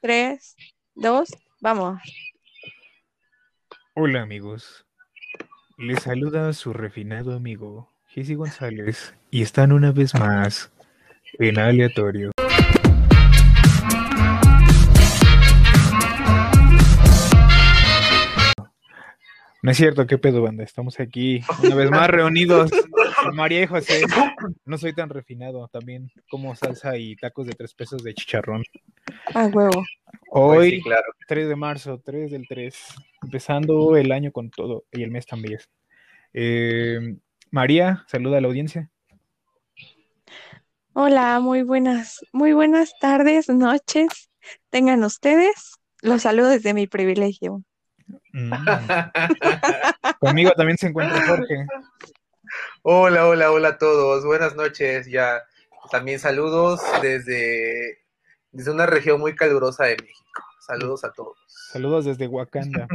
tres, dos, vamos. Hola amigos, les saluda su refinado amigo Jesse González y están una vez más en aleatorio. No es cierto, qué pedo, banda. Estamos aquí una vez más reunidos. María y José. No soy tan refinado. También como salsa y tacos de tres pesos de chicharrón. A huevo. Hoy, Pues sí, claro. 3 de marzo, 3 del 3. Empezando el año con todo y el mes también. Eh, María, saluda a la audiencia. Hola, muy buenas, muy buenas tardes, noches. Tengan ustedes. Los saludo desde mi privilegio. Mm. Conmigo también se encuentra Jorge. Hola, hola, hola a todos. Buenas noches. Ya también saludos desde, desde una región muy calurosa de México. Saludos a todos. Saludos desde Wakanda.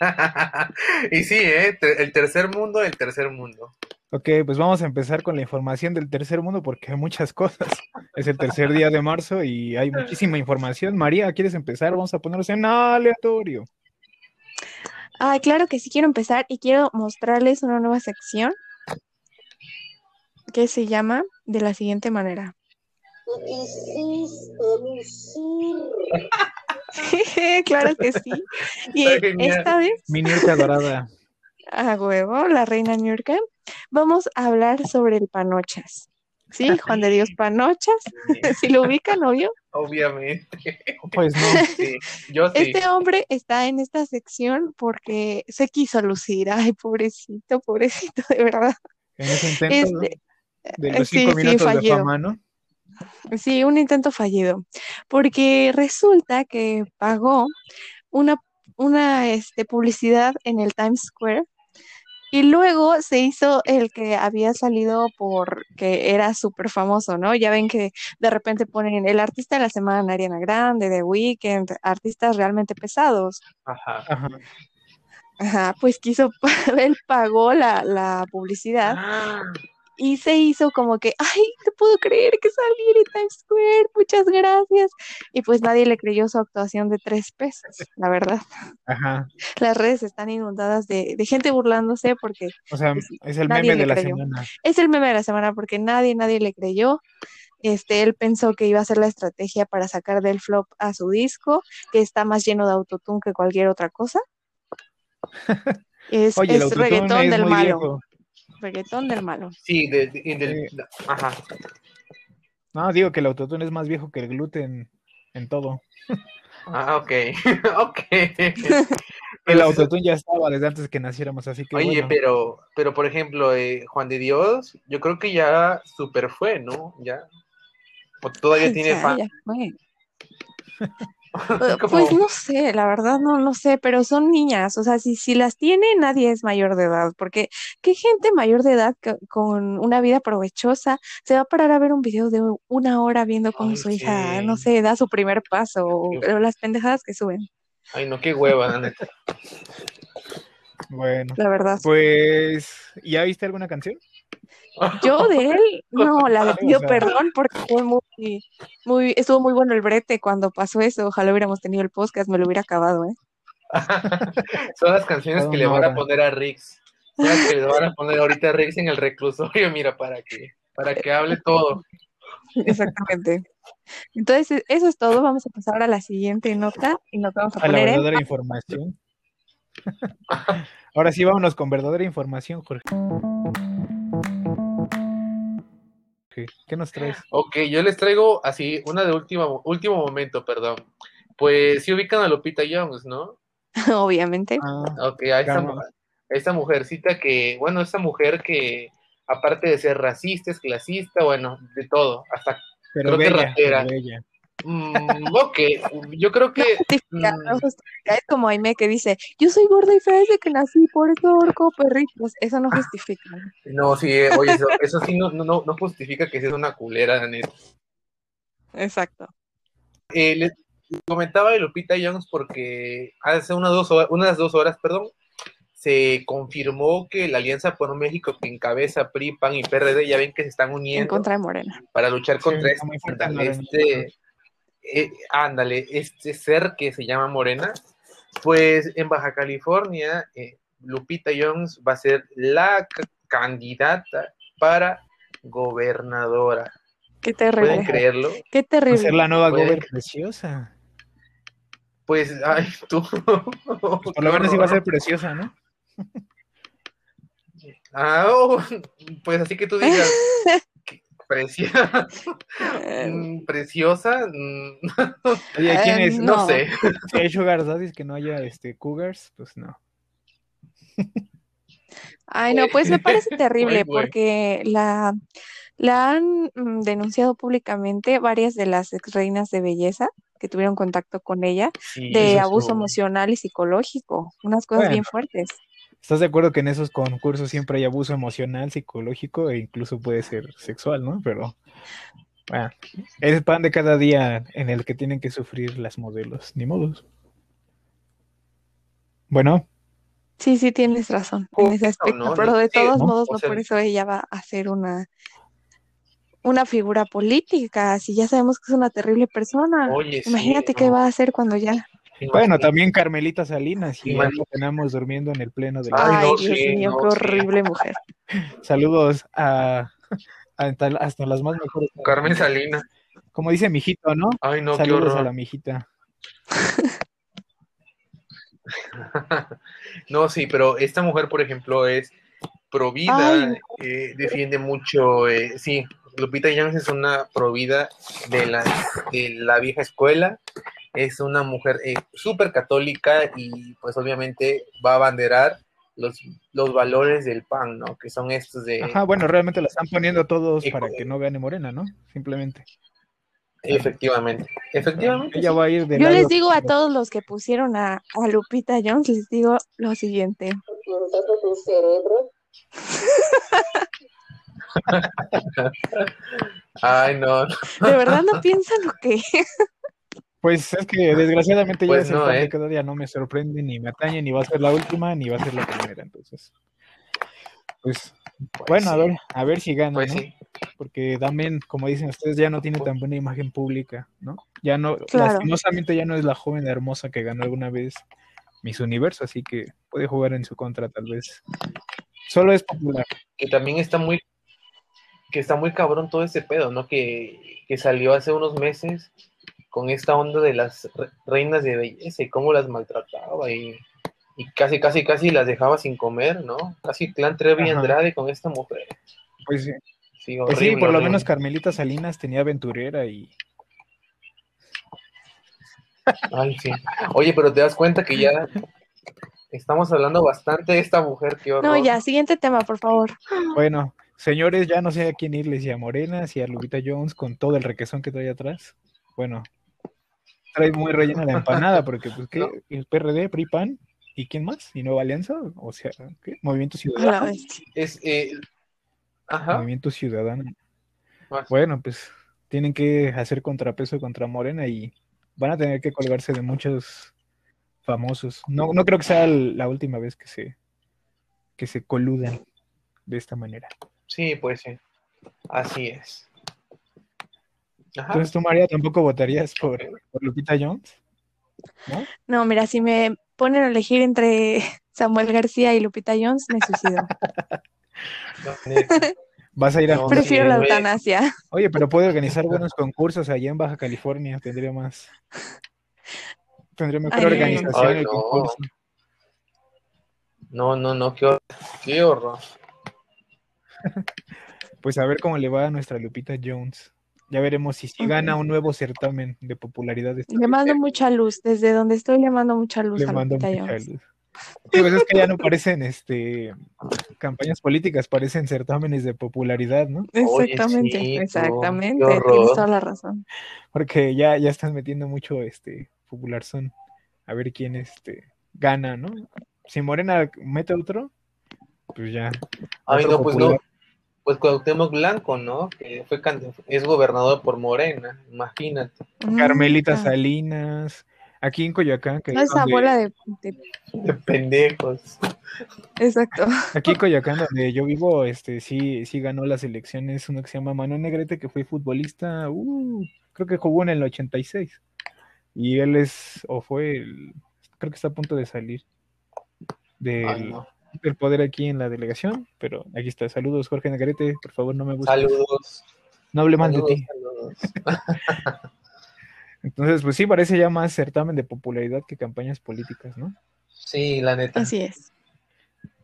y sí, ¿eh? El tercer mundo, el tercer mundo. Ok, pues vamos a empezar con la información del tercer mundo porque hay muchas cosas. Es el tercer día de marzo y hay muchísima información. María, ¿quieres empezar? Vamos a ponernos en aleatorio. Ay, claro que sí quiero empezar y quiero mostrarles una nueva sección que se llama de la siguiente manera. Claro que sí. Y esta vez, Minirka dorada. a huevo, la reina Niurka, vamos a hablar sobre el panochas. ¿Sí? Juan de Dios Panochas, si lo ubican, obvio. Obviamente. Pues no. Sí, yo sí. Este hombre está en esta sección porque se quiso lucir. Ay, pobrecito, pobrecito, de verdad. En ese intento Este, de los sí, cinco sí, minutos de fallido. fama, ¿no? Sí, un intento fallido, porque resulta que pagó una, una este, publicidad en el Times Square y luego se hizo el que había salido porque era súper famoso, ¿no? Ya ven que de repente ponen el artista de la semana, Ariana Grande, The Weeknd, artistas realmente pesados. Ajá. Ajá. Ajá, pues quiso, él pagó la, la publicidad Ah, y se hizo como que, ay, no puedo creer que salí en Times Square, muchas gracias. Y pues nadie le creyó su actuación de tres pesos, la verdad. Ajá. Las redes están inundadas de, de gente burlándose porque O sea, Pues, es el meme de la creyó. semana. es el meme de la semana porque nadie, nadie le creyó. Este, él pensó que iba a ser la estrategia para sacar del flop a su disco, que está más lleno de autotune que cualquier otra cosa. Es, Oye, el es reggaetón es del malo. viejo. Reggaetón del malo. sí, de, ajá. No, digo que el autotune es más viejo que el gluten en todo. Ah, ok. ok. El autotune ya estaba desde antes que naciéramos, así que Oye, bueno. pero, pero por ejemplo, eh, Juan de Dios, yo creo que ya super fue, ¿no? Ya. O todavía Ay, tiene ya, fan. ya fue. Como- Pues no sé, la verdad no no sé, pero son niñas, o sea, si, si las tiene, nadie es mayor de edad, porque qué gente mayor de edad que- con una vida provechosa se va a parar a ver un video de una hora viendo cómo Ay, su hija, no sé, da su primer paso, o, las pendejadas que suben, Ay, no, qué hueva, la neta. Bueno, la verdad. pues, ¿ya viste alguna canción? Yo de él, no, la pido perdón porque fue muy, muy, estuvo muy bueno el brete cuando pasó eso, ojalá hubiéramos tenido el podcast, me lo hubiera acabado, ¿eh? Son las canciones que le van a poner a Rix. Son las que le van a poner ahorita a Rix en el reclusorio, mira, para que, para que hable todo. Exactamente. Entonces, eso es todo. Vamos a pasar a la siguiente nota y nos vamos a A la en verdadera información. Ahora sí, vámonos con verdadera información, Jorge. ¿Qué nos traes? Ok, yo les traigo así una de último, último momento, perdón. Pues sí ubican a Lupita Jones, ¿no? obviamente. Ah, Ok, a esta, a esta mujercita que, bueno, esta mujer que aparte de ser racista, es clasista, bueno, de todo, hasta pero Creo que ratera. pero bella. Mm, ok, yo creo que Justifica, mm, no justifica. Es como Aime que dice, yo soy gorda y fea desde que nací, por eso ahorco perritos. Eso no justifica. no, sí, eh, oye, eso, eso sí no, no, no- no justifica que seas una culera, neta. Exacto. Eh, les comentaba de Lupita Jones porque hace unas dos horas, unas dos horas, perdón, se confirmó que la Alianza por México que encabeza PRI, PAN y PRD ya ven que se están En uniendo contra de Morena. para luchar Sí, contra este, Morena. este- eh, ándale, este ser que se llama Morena, pues en Baja California, eh, Lupita Jones va a ser la candidata para gobernadora. Qué ¿Pueden terrible. creerlo? Qué Va a terrible. ser la nueva Puede Gober que- preciosa. Pues, ay, tú. Pues por lo menos iba a ser preciosa, ¿no? Ah, oh, pues así que tú digas, preciosa, mm, preciosa, mm, Oye, ¿quién Eh, es? no No. sé. Si hay sugar daddies que no haya este cougars, pues no. Ay, no, pues me parece terrible porque la, la han mm, denunciado públicamente varias de las ex reinas de belleza que tuvieron contacto con ella Sí, de abuso estuvo- emocional y psicológico, unas cosas bien fuertes. ¿Estás de acuerdo que en esos concursos siempre hay abuso emocional, psicológico e incluso puede ser sexual, ¿no? Pero bueno, es el pan de cada día en el que tienen que sufrir las modelos, ni modos. Bueno, Sí, sí, tienes razón en ese aspecto, ¿no? pero de Sí, todos ¿no? modos O no sea- por eso ella va a ser una una figura política, si ya sabemos que es una terrible persona. Oye, sí, Imagínate qué no, va a hacer cuando ya. Bueno, también Carmelita Salinas y la tenemos durmiendo en el pleno de la... Ay, no, Dios sí, mío, no, qué sí. horrible mujer. Saludos a, a- hasta las más mejores. Carmen Salinas. Como dice mijito, ¿no? Ay, no, qué Saludos a horror. la mijita. No, sí, pero esta mujer, por ejemplo, es provida, eh, defiende mucho, eh, sí, Lupita Jones es una provida de la, de la vieja escuela, es una mujer eh, súper católica y pues obviamente va a abanderar los, los valores del PAN, ¿no? Que son estos de, Ajá, bueno, realmente la están poniendo todos para que no gane Morena, ¿no? Simplemente. efectivamente, efectivamente. Ella va a ir de Yo lado- les digo a todos los que pusieron a, a Lupita Jones, les digo lo siguiente. Ay, no, ¿De verdad no piensan lo que Pues es que desgraciadamente ya Pues es el no, pan de ¿eh? cada día, no me sorprende, ni me atañe, ni va a ser la última, ni va a ser la primera, entonces. Pues, bueno, a ver, a ver si gana, pues ¿no? sí, Porque también, como dicen ustedes, ya no tiene tan buena imagen pública, ¿no? Ya no, Claro. lastimosamente ya no es la joven hermosa que ganó alguna vez Miss Universo, así que puede jugar en su contra tal vez. Solo es popular. que también está muy, que está muy cabrón todo ese pedo, ¿no? Que, que salió hace unos meses con esta onda de las re- reinas de belleza y cómo las maltrataba y, y casi, casi, casi las dejaba sin comer, ¿no? Casi clan Trevi Ajá. Andrade con esta mujer. Pues, sí, Sí, pues sí, por lo horrible. menos Carmelita Salinas tenía aventurera y Ay, sí. Oye, pero te das cuenta que ya estamos hablando bastante de esta mujer, qué horror. No, ya, siguiente tema, por favor. Bueno, señores, ya no sé a quién irles, si a Morena, si a Lupita Jones, con todo el requesón que trae atrás. Bueno, trae muy rellena la empanada, porque pues ¿qué? No. el PRD, PRI, PAN, ¿y quién más? ¿Y Nueva Alianza? O sea, ¿qué? Movimiento Ciudadano. Es, eh, ajá. Movimiento Ciudadano. Más. Bueno, pues tienen que hacer contrapeso contra Morena y van a tener que colgarse de muchos famosos. No, no creo que sea la última vez que se, que se coludan de esta manera. Sí, pues sí. Así es. Ajá. Entonces tú, María, tampoco votarías por, por Lupita Jones. ¿No? No, mira, si me ponen a elegir entre Samuel García y Lupita Jones, me suicido. No. Vas a ir a. No, Prefiero la eutanasia. Oye, pero puede organizar buenos concursos allá en Baja California. Tendría más. Tendría mejor Ay, organización ay, el no. concurso. No, no, no, qué horror. Qué horror. Pues a ver cómo le va a nuestra Lupita Jones. Ya veremos si, si gana un nuevo certamen de popularidad. de Le mando mucha luz. Desde donde estoy le mando mucha luz Le a mando mucha Jones. luz. Sí, pues es que ya no parecen este campañas políticas, parecen certámenes de popularidad, ¿no? Oye, Exactamente, sí, exactamente. Tienes toda la razón. Porque ya, ya están metiendo mucho este popular son. A ver quién este gana, ¿no? Si Morena mete otro, pues ya. Ay, otro no, pues popular. no. Pues Cuauhtémoc Blanco, ¿no? Que fue es gobernador por Morena, imagínate. Carmelita Mm, Salinas, aquí en Coyoacán, que No es esa donde- bola de, de- De pendejos. Exacto. aquí en Coyoacán donde yo vivo, este sí, sí ganó las elecciones uno que se llama Manuel Negrete, que fue futbolista, uh, creo que jugó en el 86. Y él es, o fue, el, creo que está a punto de salir del, Ay, no. Del poder aquí en la delegación, pero aquí está. Saludos, Jorge Negrete, por favor, no me gusta. Saludos. No hable más de ti. saludos. Entonces, pues sí, parece ya más certamen de popularidad que campañas políticas, ¿no? Sí, la neta. Así es.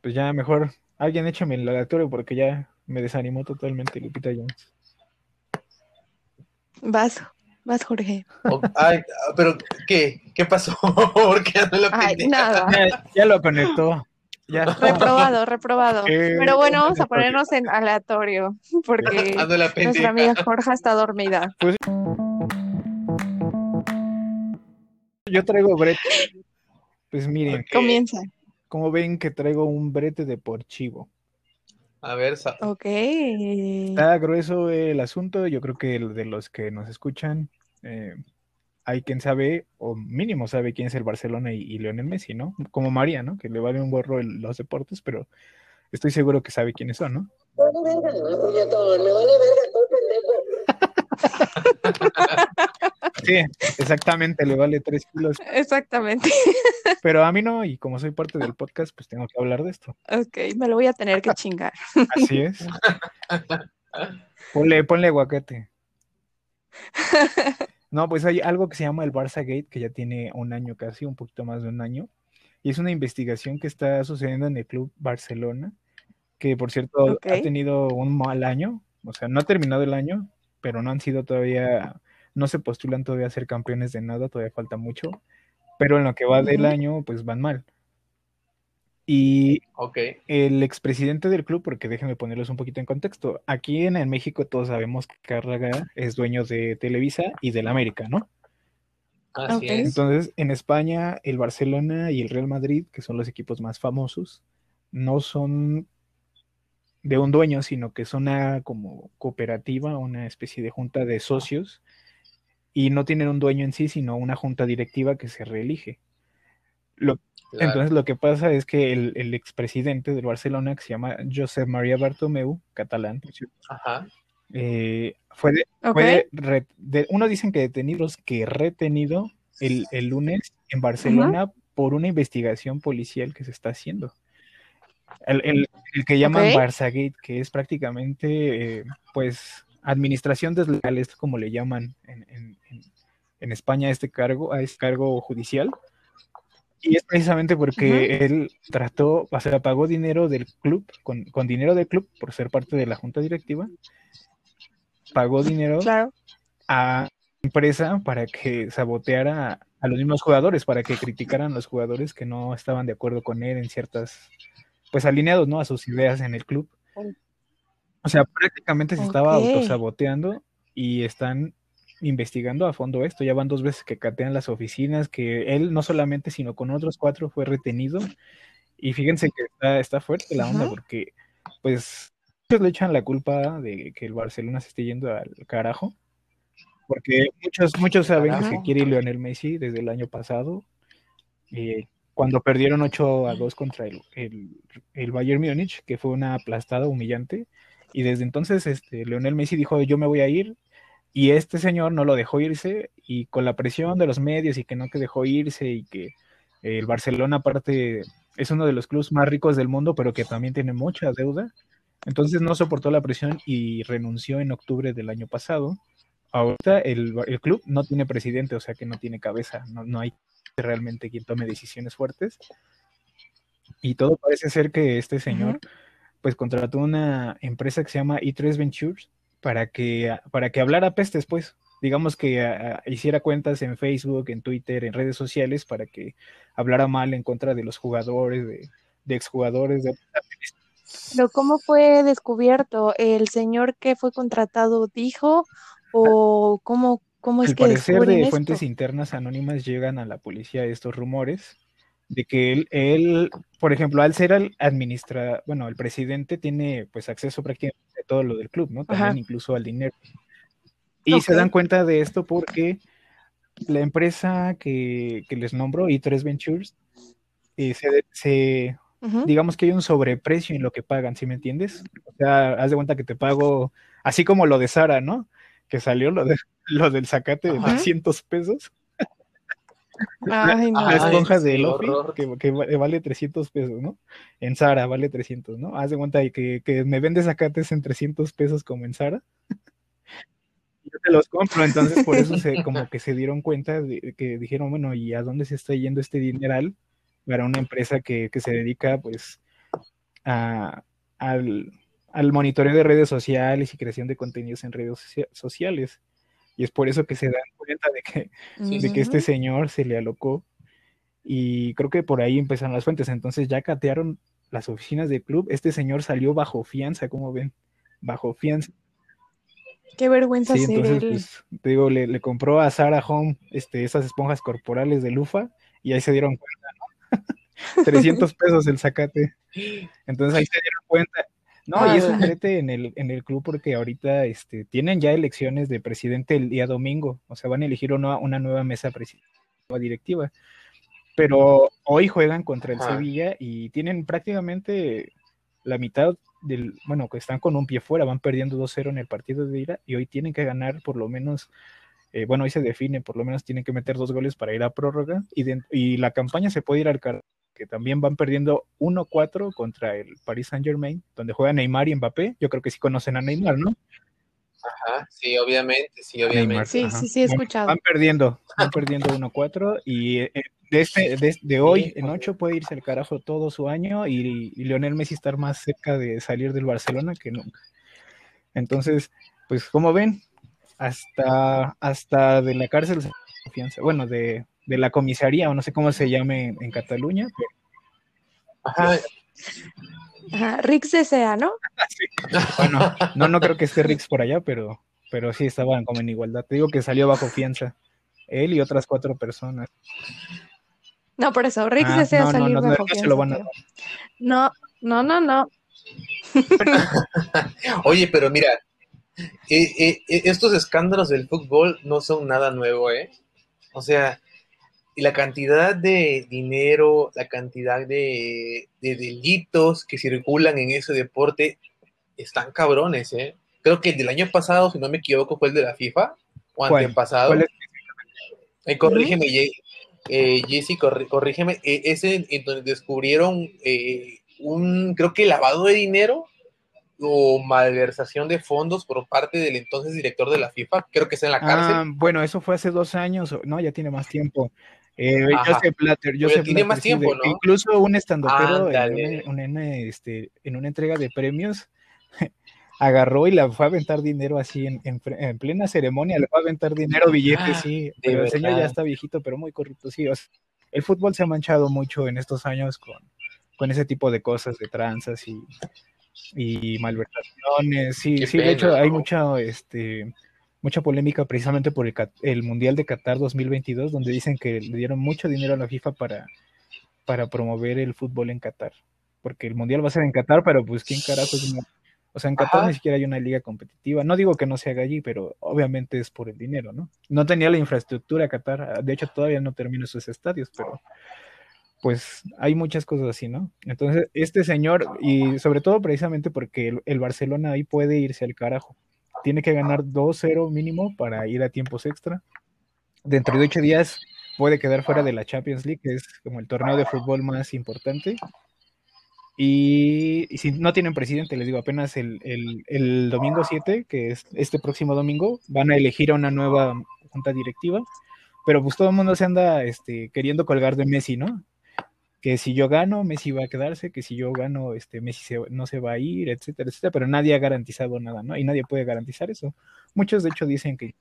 Pues ya mejor, alguien échame el aleatorio porque ya me desanimó totalmente Lupita Jones. Vas, vas, Jorge. O- ay, pero ¿qué? ¿Qué pasó? ¿Por qué ando la Ay, nada. Ya, ya lo conectó. Ya. Reprobado, reprobado. Eh, Pero bueno, vamos a aleatorio. ponernos en aleatorio, porque nuestra amiga Jorge está dormida. Yo traigo brete. Pues miren, Ok. Comienza. como ven que traigo un brete deportivo. A ver, Ok. Está grueso el asunto, yo creo que de los que nos escuchan, eh, hay quien sabe, o mínimo sabe quién es el Barcelona y, y Lionel Messi, ¿no? Como María, ¿no? Que le vale un gorro el- los deportes, pero estoy seguro que sabe quiénes son, ¿no? Vale verga, no, puñetón, me vale verga, estoy pendejo. Sí, exactamente, le vale tres kilos, Exactamente. pero a mí no, y como soy parte del podcast, pues tengo que hablar de esto. Ok, me lo voy a tener que chingar. Así es. Ponle, ponle aguacate. No, pues hay algo que se llama el Barça Gate, que ya tiene un año casi, un poquito más de un año, y es una investigación que está sucediendo en el Club Barcelona, que por cierto ha tenido un mal año, o sea, no ha terminado el año, pero no han sido todavía, no se postulan todavía a ser campeones de nada, todavía falta mucho, pero en lo que va del año, pues van mal. Y ok. el expresidente del club, porque déjenme ponerlos un poquito en contexto. Aquí en, en México todos sabemos que Cárraga es dueño de Televisa y del América, ¿no? Así es. Entonces, en España, el Barcelona y el Real Madrid, que son los equipos más famosos, no son de un dueño, sino que son una como cooperativa, una especie de junta de socios, y no tienen un dueño en sí, sino una junta directiva que se reelige. Lo Claro. entonces lo que pasa es que el, el expresidente del Barcelona, que se llama Josep María Bartomeu, catalán, por cierto, Ajá. eh, fue, de- Ok. fue de re- de- uno dicen que detenidos, que retenido el, el lunes en Barcelona por una investigación policial que se está haciendo. El, el- el que llaman Ok. Barzagate, que es prácticamente, eh, pues, administración desleal, es como le llaman en, en- en- en España a este cargo, a este cargo judicial. Y es precisamente porque él trató, o sea, pagó dinero del club, con, con dinero del club por ser parte de la junta directiva, pagó dinero Claro. a empresa para que saboteara a los mismos jugadores, para que criticaran a los jugadores que no estaban de acuerdo con él en ciertas, pues alineados, ¿no? A sus ideas en el club. O sea, prácticamente se estaba autosaboteando y están investigando a fondo esto. Ya van dos veces que catean las oficinas, que él no solamente, sino con otros cuatro fue retenido. Y fíjense que está, está fuerte la onda Ajá. porque, pues, muchos le echan la culpa de que el Barcelona se esté yendo al carajo. Porque muchos, muchos saben que se Carajo. quiere Lionel Messi desde el año pasado. eh, cuando perdieron 8 a 2 contra el, el, el Bayern Múnich, que fue una aplastada humillante. Y desde entonces este, Lionel Messi dijo, yo me voy a ir. Y este señor no lo dejó irse. Y con la presión de los medios y que no que dejó irse y que el Barcelona aparte es uno de los clubes más ricos del mundo, pero que también tiene mucha deuda. Entonces no soportó la presión y renunció en octubre del año pasado. Ahorita el, el club no tiene presidente, o sea que no tiene cabeza, no, no hay realmente quien tome decisiones fuertes. Y todo parece ser que este señor pues contrató una empresa que se llama E3 Ventures para que, para que hablara pestes, pues. Digamos que a- a- hiciera cuentas en Facebook, en Twitter, en redes sociales para que hablara mal en contra de los jugadores, de, de exjugadores, de Pero ¿cómo fue descubierto? ¿El señor que fue contratado dijo? ¿O cómo, cómo es Al que parecer descubren de esto? fuentes internas anónimas llegan a la policía estos rumores de que él, él, por ejemplo, al ser el administra, bueno, el presidente tiene pues acceso prácticamente a todo lo del club, ¿no? También Ajá. incluso al dinero. Y se dan cuenta de esto porque la empresa que, que les nombro, E3 Ventures, eh, se, se- digamos que hay un sobreprecio en lo que pagan, ¿sí me entiendes? O sea, haz de cuenta que te pago, así como lo de Sara, ¿no? Que salió lo de, lo del zacate de Ajá. 300 pesos. Ay, no. Esponja de Lofi, horror. que, que va- vale 300 pesos, ¿no? En Zara vale 300, ¿no? Haz de cuenta que, que me vende zacates en 300 pesos como en Zara. Yo te los compro, entonces por eso se, como que se dieron cuenta de que dijeron, bueno, ¿y a dónde se está yendo este dineral para una empresa que, que se dedica, pues, a, al, al monitoreo de redes sociales y creación de contenidos en redes socia- sociales? Y es por eso que se dan cuenta de que Sí, de que este señor se le alocó y creo que por ahí empezaron las fuentes. Entonces ya catearon las oficinas del club. Este señor salió bajo fianza, como ven, bajo fianza. Qué vergüenza Sí, ser entonces, él. pues, te digo, le, le compró a Sarah Home este, esas esponjas corporales de Lufa y ahí se dieron cuenta, ¿no? 300 pesos el zacate. Entonces ahí se dieron cuenta. No, y es un brete en el, en el club porque ahorita este, tienen ya elecciones de presidente el día domingo. O sea, van a elegir una, una nueva mesa directiva. Pero hoy juegan contra el. Sevilla y tienen prácticamente la mitad del, bueno, que están con un pie fuera, van perdiendo 2-0 en el partido de ida y hoy tienen que ganar por lo menos, eh, bueno, hoy se define, por lo menos tienen que meter dos goles para ir a prórroga y, de- y la campaña se puede ir al car que también van perdiendo 1-4 contra el Paris Saint Germain, donde juegan Neymar y Mbappé. Yo creo que sí conocen a Neymar, ¿no? Ajá, sí, obviamente, sí, Neymar. obviamente. Sí, Ajá. sí, sí, he escuchado. Van perdiendo, van perdiendo 1-4 y eh, de, este, de, de hoy en 8 puede irse al carajo todo su año y, y Lionel Messi estar más cerca de salir del Barcelona que nunca. Entonces, pues como ven, hasta, hasta de la cárcel se confianza, bueno, de, de la comisaría o no sé cómo se llame en, en Cataluña, pero Ajá, Ajá, Rix desea, ¿no? bueno, no, no creo que esté Rix por allá, pero, pero sí estaban como en igualdad. Te digo que salió bajo fianza, él y otras cuatro personas. No, por eso, Rix Ah, desea no, no, salir no, no, bajo no se fianza, lo van a No, no, no, no. Oye, pero mira, eh, eh, eh, estos escándalos del fútbol no son nada nuevo, ¿eh? O sea, y la cantidad de dinero, la cantidad de, de delitos que circulan en ese deporte están cabrones, ¿eh? Creo que el del año pasado, si no me equivoco, fue el de la FIFA o ¿Cuál? antepasado. ¿Cuál es? Eh, corrígeme, eh, corrí- corrígeme. eh, ese en donde descubrieron eh, un, creo que lavado de dinero o malversación de fondos por parte del entonces director de la FIFA. Creo que está en la Ah, cárcel. bueno, eso fue hace dos años, no, ya tiene más tiempo. Eh, Ajá. Joseph Blatter, Pero Joseph tiene más Blatter, tiempo, de- ¿no? Incluso un estandopero en una, este, en una entrega de premios agarró y la fue a aventar dinero así en, en pre- en plena ceremonia, le fue a aventar dinero, billetes, Ah, sí, de pero el señor ya está viejito, pero muy corrupto, sí. o sea, el fútbol se ha manchado mucho en estos años con, con ese tipo de cosas, de tranzas y, y malversaciones. Sí, Qué sí, de pena, hecho hay mucha, este, mucha polémica precisamente por el, Mundial de Qatar 2022, donde dicen que le dieron mucho dinero a la FIFA para, para promover el fútbol en Qatar. Porque el Mundial va a ser en Qatar, pero pues quién carajos no? O sea, en Qatar Ajá. ni siquiera hay una liga competitiva. No digo que no se haga allí, pero obviamente es por el dinero, ¿no? No tenía la infraestructura Qatar. De hecho, todavía no termina sus estadios, pero pues hay muchas cosas así, ¿no? Entonces, este señor, y sobre todo precisamente porque el, el Barcelona ahí puede irse al carajo. Tiene que ganar 2-0 mínimo para ir a tiempos extra. Dentro de ocho días puede quedar fuera de la Champions League, que es como el torneo de fútbol más importante. Y, si no tienen presidente, les digo, apenas el domingo 7, que es este próximo domingo, van a elegir a una nueva junta directiva. Pero pues todo el mundo se anda este, queriendo colgar de Messi, ¿no? Que si yo gano, Messi va a quedarse, que si yo gano, este, Messi se- no se va a ir, etcétera, etcétera. Pero nadie ha garantizado nada, ¿no? Y nadie puede garantizar eso. Muchos, de hecho, dicen que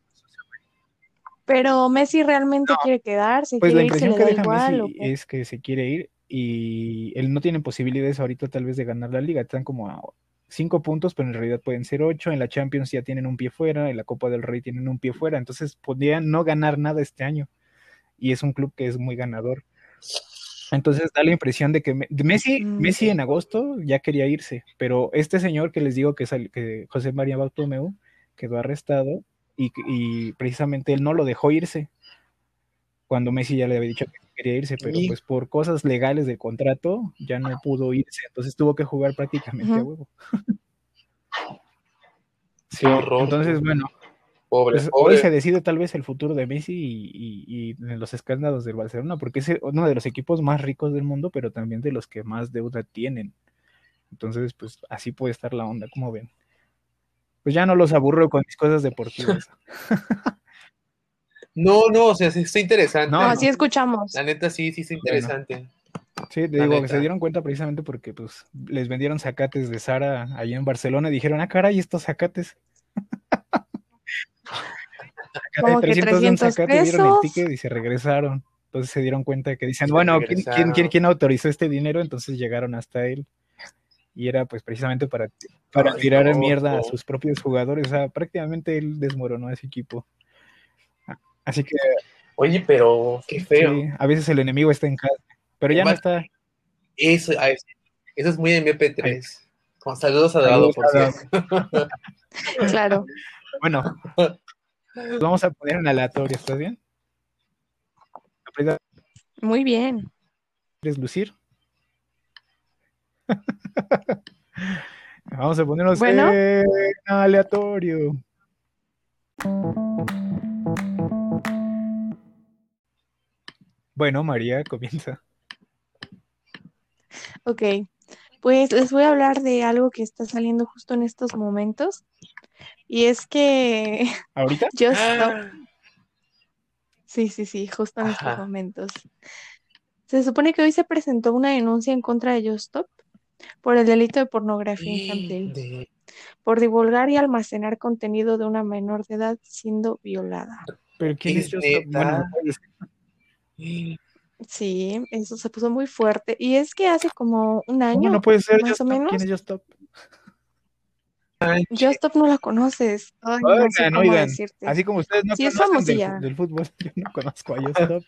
Pero Messi realmente quiere quedarse, Pues la quiere irse, impresión le que deja igual. ¿o Messi es que se quiere ir y él no tiene posibilidades ahorita tal vez de ganar la liga. Están como a cinco puntos, pero en realidad pueden ser ocho. En la Champions ya tienen un pie fuera, en la Copa del Rey tienen un pie fuera. Entonces podrían no ganar nada este año. Y es un club que es muy ganador. Entonces da la impresión de que Me- Messi, Mm. Messi en agosto ya quería irse, pero este señor que les digo que, sal- que José María Bartomeu quedó arrestado y, y precisamente él no lo dejó irse cuando Messi ya le había dicho que quería irse, pero Y- pues por cosas legales del contrato ya no pudo irse, entonces tuvo que jugar prácticamente a huevo. Sí, Qué horror. entonces bueno, Pobre, Pues, pobre. hoy se decide tal vez el futuro de Messi y, y- los escándalos del Barcelona, porque es uno de los equipos más ricos del mundo, pero también de los que más deuda tienen. Entonces, pues así puede estar la onda, como ven. Pues ya no los aburro con mis cosas deportivas. No, no, o sea, sí está interesante. No, No, no. sí escuchamos. La neta sí, sí está interesante. Sí, te La digo que se dieron cuenta precisamente porque pues les vendieron zacates de Sara allá en Barcelona y dijeron, ah, caray, estos zacates. Como que 300 de un 300 zacate, vieron el pesos. ticket y se regresaron. Entonces se dieron cuenta que dicen, bueno, ¿quién, quién, quién, autorizó este dinero? Entonces llegaron hasta él. Y era pues precisamente para, para Ay, tirar no, mierda a sus propios jugadores. O sea, prácticamente él desmoronó a ese equipo. Así que Oye, pero qué feo. sí, a veces el enemigo está en casa. Pero ya no está. Eso, eso es muy MP3. Con saludos a Dado, por cierto. Claro. Bueno, vamos a poner en aleatorio, ¿estás bien? Muy bien. ¿Quieres lucir? Vamos a ponernos Bueno. en aleatorio. Bueno, María, comienza. Ok. Pues les voy a hablar de algo que está saliendo justo en estos momentos. Y es que ¿Ahorita? Just Stop Ah, Sí, sí, sí, justo en estos momentos. Se supone que hoy se presentó una denuncia en contra de Justop por el delito de pornografía infantil, de- por divulgar y almacenar contenido de una menor de edad siendo violada. ¿Pero quién es ¿Es Just Stop? Bueno, neta? ¿me puedes decir? Sí, eso se puso muy fuerte. Y es que hace como un ¿Cómo año, no puede ser más Just o Stop? menos. ¿Quién es Just Stop? Justop no la conoces. Ay, no sé Oigan, cómo oigan, decirte. así como ustedes no Sí, es conocen del, del fútbol, yo no conozco a Stop.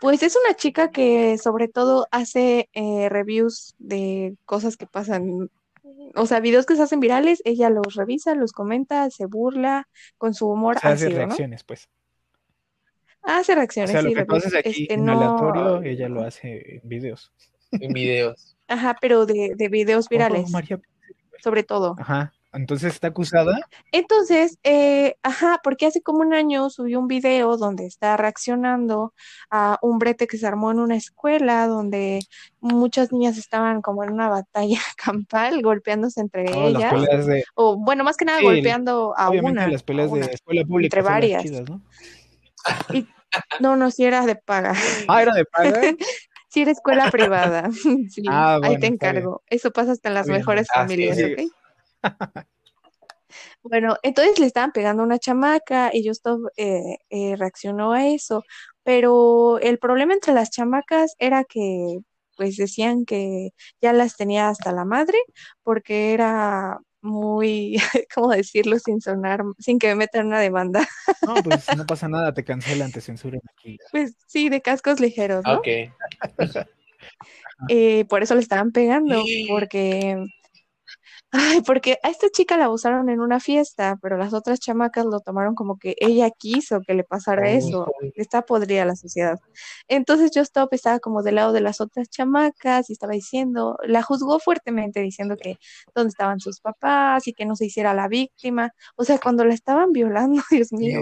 Pues es una chica que sobre todo hace eh, reviews de cosas que pasan, o sea, videos que se hacen virales, ella los revisa, los comenta, se burla con su humor O sea, hace ácido, ¿no? reacciones, pues. Hace O reacciones, sea, lo sí, que reviews. haces aquí Este, en no, aleatorio, ella lo hace en videos. en videos. Ajá, pero de, de videos Oh, virales, María. sobre todo. Ajá. Entonces está acusada. Entonces, eh, ajá, porque hace como un año subió un video donde está reaccionando a un brete que se armó en una escuela donde muchas niñas estaban como en una batalla campal, golpeándose entre las ellas, de. o bueno, más que nada Sí, golpeando a una, las a peleas de escuela pública entre varias. chidas, ¿no? No, no, si era de paga, Ah, era de paga. si era escuela privada, sí, Ah, ahí bueno, te está bien. encargo. Eso pasa hasta en las bien, mejores familias. ¿ok? Bueno, entonces le estaban pegando a una chamaca y Justo eh, eh, reaccionó a eso, pero el problema entre las chamacas era que pues decían que ya las tenía hasta la madre porque era muy, ¿cómo decirlo sin sonar, sin que me metan una demanda? No, pues no pasa nada, te cancelan, te censuran aquí. Pues sí, de cascos ligeros, ¿no? Ok. Eh, por eso le estaban pegando, porque, ay, porque a esta chica la abusaron en una fiesta, pero las otras chamacas lo tomaron como que ella quiso que le pasara eso. Está podrida la sociedad. Entonces Just Stop estaba como del lado de las otras chamacas y estaba diciendo, la juzgó fuertemente diciendo que dónde estaban sus papás y que no se hiciera la víctima. O sea, cuando la estaban violando, Dios mío.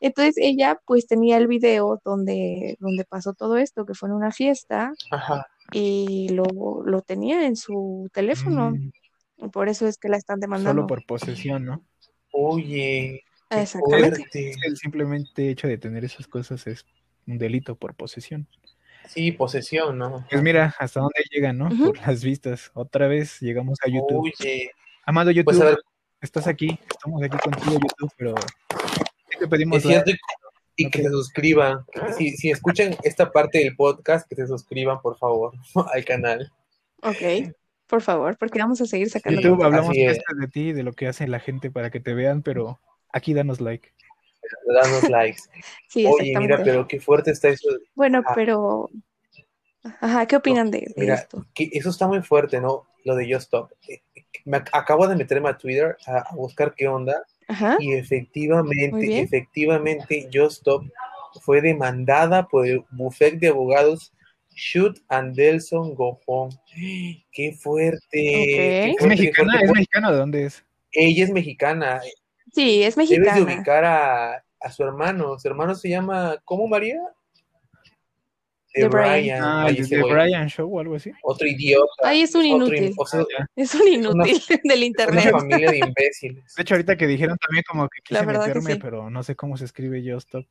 Entonces ella pues tenía el video donde, donde pasó todo esto, que fue en una fiesta Ajá. y lo, lo tenía en su teléfono. Mm, y Por eso es que la están demandando. solo por posesión, ¿no? Oye, Exactamente. El simplemente hecho de tener esas cosas es un delito por posesión. Sí, posesión, ¿no? Pues mira, hasta dónde llegan, ¿no? Por las vistas. Otra vez llegamos a YouTube. Oye, Amado YouTube, pues a ver, estás aquí, estamos aquí contigo, YouTube, pero te pedimos cierto y, que se suscriban. Si, si escuchan esta parte del podcast, que se suscriban, por favor, al canal. Ok, por favor, porque vamos a seguir sacando. YouTube, así hablamos es. de ti, de lo que hace la gente para que te vean, pero aquí danos like. Danos likes. Sí, Oye, exactamente. mira, pero qué fuerte está eso. Bueno, Ah. pero, ajá, ¿qué opinan de, de Mira, esto? que eso está muy fuerte, ¿no? Lo de Just Stop. Eh, Me ac- acabo de meterme a Twitter a, a buscar qué onda Ajá, y efectivamente, efectivamente, Just Stop fue demandada por el bufete de abogados Shoot and Delson Go Home. ¡Qué fuerte! ¿Es mexicana? fuerte. ¿Es mexicana? ¿De dónde es? ella es mexicana. Sí, es Debes de mexicana. ubicar a, a su hermano. Su hermano se llama, ¿cómo María? De Brian. Brian. Ah, de. Brian Show o algo así. Otro idiota. Ay, es un inútil. in- o sea, Ya. Es un inútil del una internet. familia de imbéciles. De hecho, ahorita que dijeron también como que quise que meterme, sí. pero no sé cómo se escribe Yo Stop.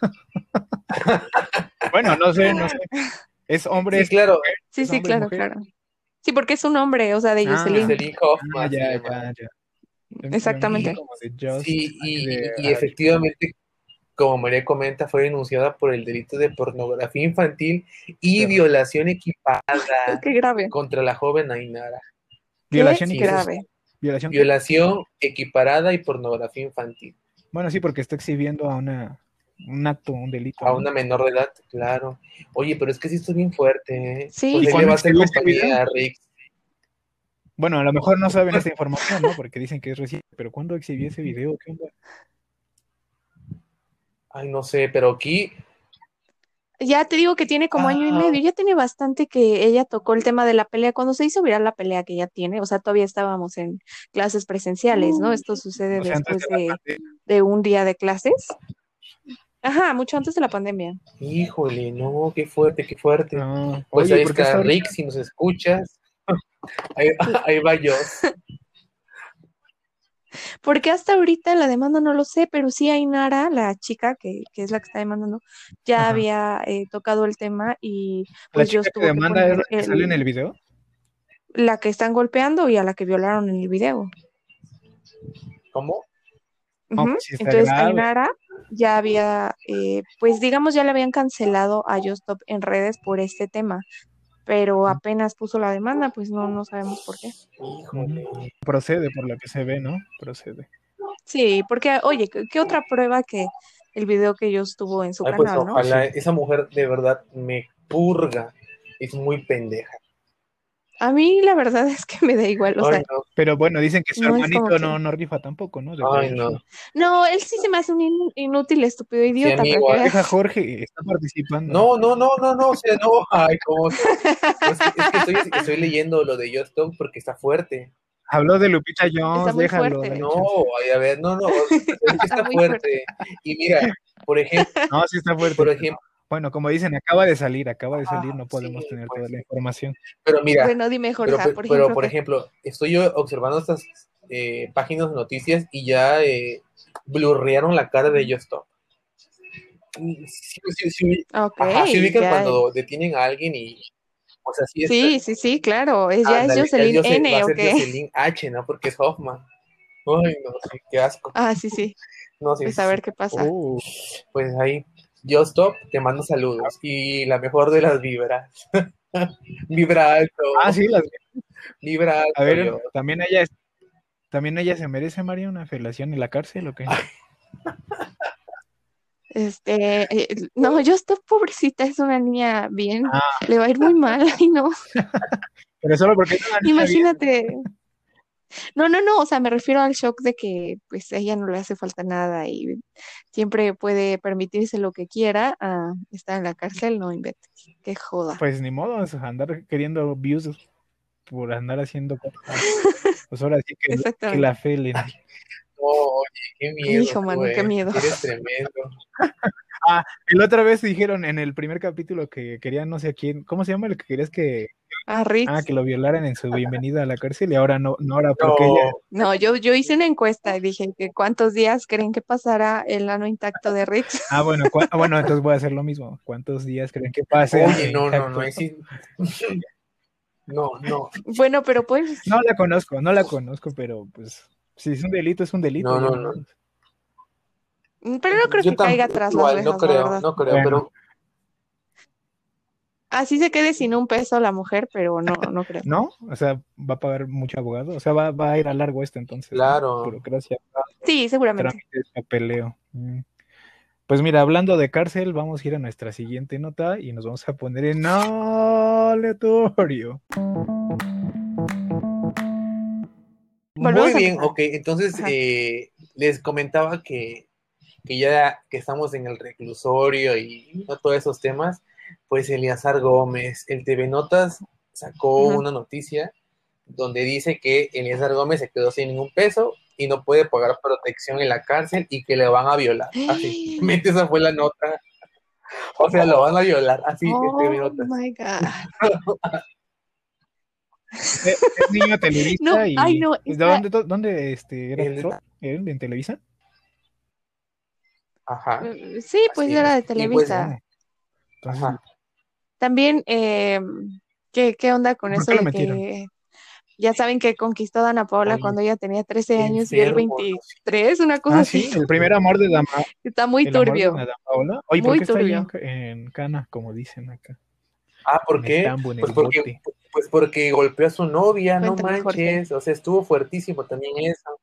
bueno, no sé, no sé. Es hombre, Sí, es claro. Sí, ¿Es sí, claro, claro. Sí, porque es un hombre, o sea, de Ah, Jocelyn. Jocelyn Ah, Hoffman. se ya, ya, ya. Exactamente. Sí, y, de- y efectivamente, como María comenta, fue denunciada por el delito de pornografía infantil y Claro. violación equiparada Qué grave. contra la joven Ainara. violación grave. violación. Violación equiparada y pornografía infantil. Bueno, sí, porque está exhibiendo a una un acto, un delito. A ¿no? una menor de edad, claro. Oye, pero es que sí esto es bien fuerte, ¿eh? Sí. Pues ¿Y él le va a hacer este compañía a Rick. Bueno, a lo mejor no saben esta información, ¿no? Porque dicen que es reciente, pero ¿cuándo exhibió ese video? ¿Qué onda? Ay, no sé, pero aquí, Ya te digo que tiene como año y Ah. medio, ya tiene bastante que ella tocó el tema de la pelea. Cuando se hizo viral la pelea que ella tiene, o sea, todavía estábamos en clases presenciales, ¿no? Esto sucede O sea, antes después de de un día de clases. Ajá, mucho antes de la pandemia. híjole, no, qué fuerte, qué fuerte. No. Pues Oye, ahí ¿por qué está hasta Rick, si nos escuchas. Ahí, ahí va yo. Porque hasta ahorita la demanda no lo sé, pero sí Ainara, la chica que, que es la que está demandando, ya Ajá. había eh, tocado el tema y ¿La pues chica Dios que tuvo que demanda es la que el- sale en el video? la que están golpeando y a la que violaron en el video. ¿Cómo? No, Ujú. pues sí está Entonces grave. Ainara ya había, eh, pues digamos, ya le habían cancelado a Justop en redes por este tema, pero apenas puso la demanda, pues no, no sabemos por qué. Híjole. Procede por lo que se ve, ¿no? Procede. Sí, porque, oye, ¿qué, qué otra prueba que el video que ellos tuvo en su Ay, pues canal, ¿no? ojalá esa mujer de verdad me purga. Es muy pendeja. A mí la verdad es que me da igual, o sea, no. Pero bueno, dicen que su No hermanito que- no, no rifa tampoco, ¿no? Ay, no. No, él sí se me hace un in- inútil, estúpido idiota, amigo, ay, veas. Deja Jorge, está participando. No, no, no, no, no, o sea, no, ay, cómo. Es que, es que estoy, estoy leyendo lo de Just Talk porque está fuerte. Habló de Lupita Jones, Está muy déjalo. fuerte. No, ay, a ver, no, no, es que está, Está muy fuerte. Y mira, por ejemplo, No, sí está fuerte. por ejemplo, Bueno, como dicen, acaba de salir, acaba de salir, Ah, no podemos sí, tener pues. toda la información. pero mira, Bueno, dime, Jorge, pero, por pero, ejemplo, por ejemplo, estoy yo observando estas eh, páginas de noticias y ya eh, blurrearon la cara de Just Talk. Sí, sí, sí, Ok, Ajá, se ubican cuando detienen a alguien y, o sea, sí, Sí, sí, sí, claro, es, ya ándale, es Jocelyn Jose- va N. Jocelyn H, ¿no? Porque es Hoffman. Ay, no, sí, qué asco. Ah, sí, sí, No, sí, pues sí, a sí. ver qué pasa. Uh, Pues ahí, yo stop, te mando saludos. Y la mejor de las vibras. Vibra alto. ah, sí, las- Vibra alto. a ver, yo. también ella, es- también ella se merece, María, una felación en la cárcel, ¿o qué? Este, eh, no, yo estoy pobrecita, es una niña bien, Ah. le va a ir muy mal, ay no, Pero solo porque es una niña bien. No, no, no, o sea, me refiero al shock de que pues a ella no le hace falta nada y siempre puede permitirse lo que quiera, ah, estar en la cárcel, no inventes, qué joda. Pues ni modo, es andar queriendo views por andar haciendo cosas. Pues ahora sí que, la felen. No, oye, qué miedo. Hijo, mano, qué miedo. Eres tremendo. Y la otra vez dijeron en el primer capítulo que querían no sé a quién, ¿cómo se llama el que querías que, A Ritz, ah, que lo violaran en su bienvenida a la cárcel y ahora no, no ahora porque No, ella, no, yo, yo hice una encuesta y dije que cuántos días creen que pasará el ano intacto de Ritz. ah, bueno, ah, bueno, entonces voy a hacer lo mismo. ¿Cuántos días creen que pase? oye, no, no, no. sí- No, no. Bueno, pero pues, No la conozco, no la conozco, pero pues si es un delito, es un delito. No, no, no. pero no creo Yo que caiga las igual, rejas, no creo, no creo, Bueno. pero Así se quede sin un peso la mujer, pero no, no creo. ¿No? O sea, va a pagar mucho abogado. O sea, va, va a ir a largo esto entonces. ¿no? Claro. Burocracia, Sí, seguramente. trámites, papeleo. Mm. Pues mira, hablando de cárcel, vamos a ir a nuestra siguiente nota y nos vamos a poner en aleatorio. Muy bien, ok. Entonces, eh, les comentaba que, que ya que estamos en el reclusorio y no todos esos temas, pues Eliazar Gómez, el TV Notas sacó una noticia donde dice que Eliazar Gómez se quedó sin ningún peso y no puede pagar protección en la cárcel y que le van a violar. Así, esa fue la nota. O sea, lo van a violar, así Oh este nota. my God. Es, es niño de Televisa No, y... ay, no, ¿De está- dónde, dó- dónde este, era? El- en Televisa? Ajá. Sí, pues Así era de pues, Televisa. Entonces, Ajá. También, eh, ¿qué, qué onda con ¿Por eso de que ya saben que conquistó a Dana Paola Oye, cuando ella tenía 13 qué años y él enfermo, ¿no? 23, una cosa Ah, así? sí, el primer amor de Dama, Está muy el amor de turbio. Dana Paola. Oye, ¿por Muy qué está ahí en, turbio. ca- en Cana, como dicen acá? Ah, ¿por En qué? Pues porque, pues porque golpeó a su novia, no Jorge. manches. O sea, estuvo fuertísimo también eso.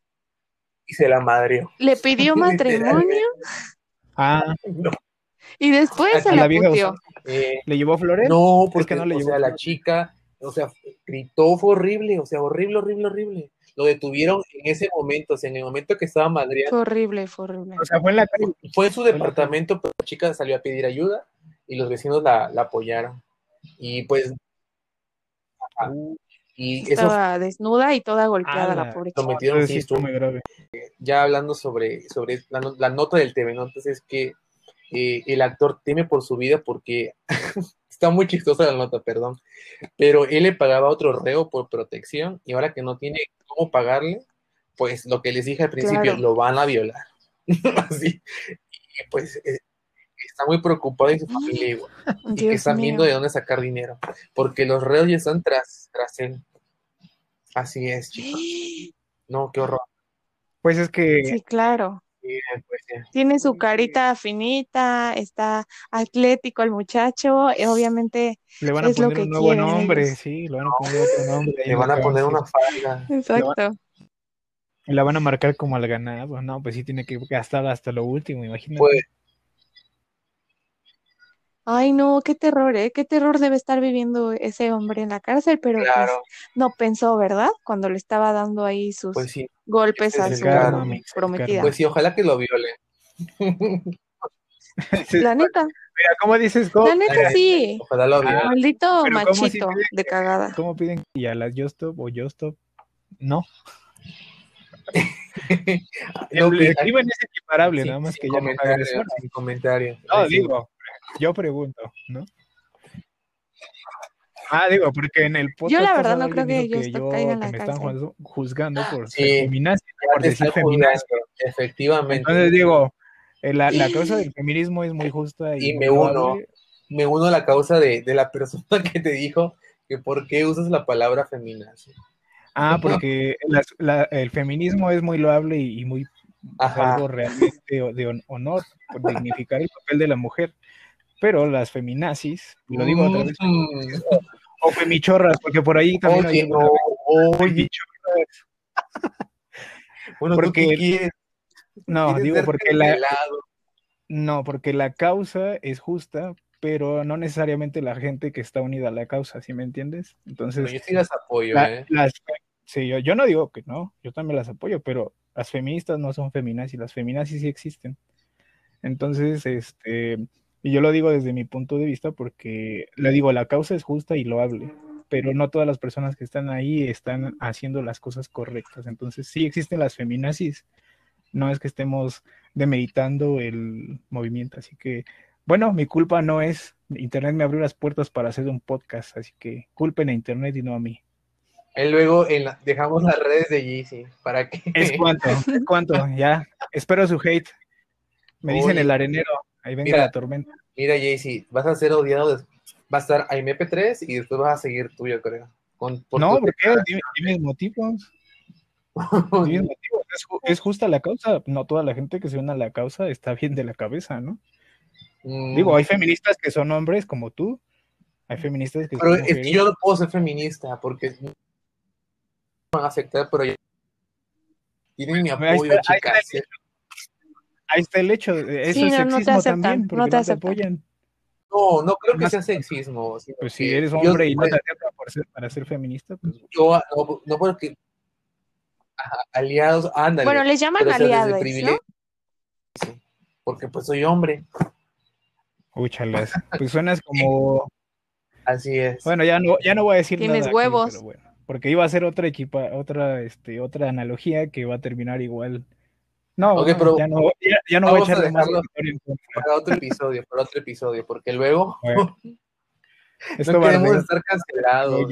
Y se la madreó. Le pidió matrimonio Ah, No, y después A se la la vieja puteó. eh, ¿le llevó flores? no, porque que no le o llevó sea, la chica, o sea, gritó, fue horrible, o sea, horrible, horrible, horrible. Lo detuvieron en ese momento, o sea, en el momento que estaba madreando. Fue horrible, fue horrible. O sea, fue en la calle. Fue en su Fue en la departamento, pero la chica salió a pedir ayuda y los vecinos la, la apoyaron. Y pues, y eso Estaba desnuda y toda golpeada la Ala. pobre lo chica. metieron Entonces sí, estuvo muy grave. ya hablando sobre, sobre la, no- la nota del TV Notas es que eh, el actor teme por su vida porque está muy chistosa la nota, perdón, pero él le pagaba a otro reo por protección y ahora que no tiene cómo pagarle, pues lo que les dije al principio, Claro. lo van a violar. Así. Y pues eh, está muy preocupado y su familia igual, y que están viendo de dónde sacar dinero, porque los reos ya están tras, tras él. Así es, chicos. No, qué horror. Pues es que Sí, claro. Sí, pues. Tiene su carita finita, está atlético el muchacho, y obviamente, le van a es lo poner que un nuevo nombre, sí, le van a poner otro nombre. Le van a poner una falda. exacto. Y la van a marcar como al ganado. No, pues sí tiene que gastar hasta lo último, imagínate. Pues, Ay, no, qué terror, ¿eh? Qué terror debe estar viviendo ese hombre en la cárcel, pero pues no pensó, ¿verdad? Cuando le estaba dando ahí sus pues sí, golpes a su el prometida. pues sí, ojalá que lo violen. Sí, La neta, mira, ¿cómo dices? ¿Cómo, la neta sí. Ojalá lo violen. Maldito Pero ¿cómo si machito de cagada. cómo piden y a las Justop o Justop? No. No, el, crimen es equiparable, nada más que ya no comentario, sin comentario. No, digo, yo pregunto, ¿no? Ah, digo, porque en el podcast Yo la verdad no creo que yo caiga en que la me cárcel. juz- juzgando por Sí. ser feminazi, Ya por decir están feminazi. juzgando, efectivamente. Entonces digo, la, la causa del feminismo es muy justa y, Y me uno. Me uno a la causa de, de la persona que te dijo que por qué usas la palabra feminazi. Ah, porque la- el feminismo es muy loable y, y muy Ajá. algo realmente de hon- honor, por dignificar el papel de la mujer. Pero las feminazis, lo digo otra vez, Mm. o femichorras, porque por ahí también hay Oye, una no, oye. Bueno, ¿tú Porque- qué quieres? No, ¿Quieres digo porque la, no, porque la causa es justa, pero no necesariamente la gente que está unida a la causa, ¿sí me entiendes? Entonces, yo sí las apoyo, la- ¿eh? las, sí, yo, yo no digo que no, yo también las apoyo, pero las feministas no son feminazis, las feminazis sí existen. Entonces, este, y yo lo digo desde mi punto de vista porque le digo, la causa es justa y loable, pero no todas las personas que están ahí están haciendo las cosas correctas. Entonces, sí existen las feminazis, no es que estemos demeritando el movimiento, así que, bueno, mi culpa no es, Internet me abrió las puertas para hacer un podcast, así que culpen a Internet y no a mí. Y luego en la- dejamos las redes de Yeezy para que Es cuanto, es cuanto, ya. Espero su hate. Me dicen el arenero. Ahí venga Mira. la tormenta. Mira, Jaycee, vas a ser odiado. Va a estar a MP3 y después vas a seguir tú, yo creo. Con, por no, tu- ¿por qué? Dime, dime los motivos. Dime motivos. Es, ju- es justa la causa. No toda la gente que se une a la causa está bien de la cabeza, ¿no? Mm, Digo, hay feministas que son hombres como tú. Hay feministas que pero son es que yo no puedo ser feminista porque no van a afectar, pero tienen mi Ahí está- apoyo, ahí está chicas. el Ahí está el hecho. Eso Sí, es no, no te sexismo aceptan, también, no porque te no te apoyan. No, no creo que sea sexismo. Pues si eres yo- hombre y no pues, te aceptan por ser- para ser feminista, pues yo- no, no porque ajá, aliados, ándale. Bueno, les llaman aliados, ¿no? sí, porque pues soy hombre, úchalas. Pues suenas como así es. Bueno, ya no, ya no voy a decir Tienes nada aquí, huevos. pero bueno. Porque iba a ser otra equipa, otra, este, otra analogía que va a terminar igual. No, pero ya no, ya, ya no voy a a echarle más. Para otro episodio, para otro episodio, porque luego Bueno, Esto no va a queremos estar cancelados.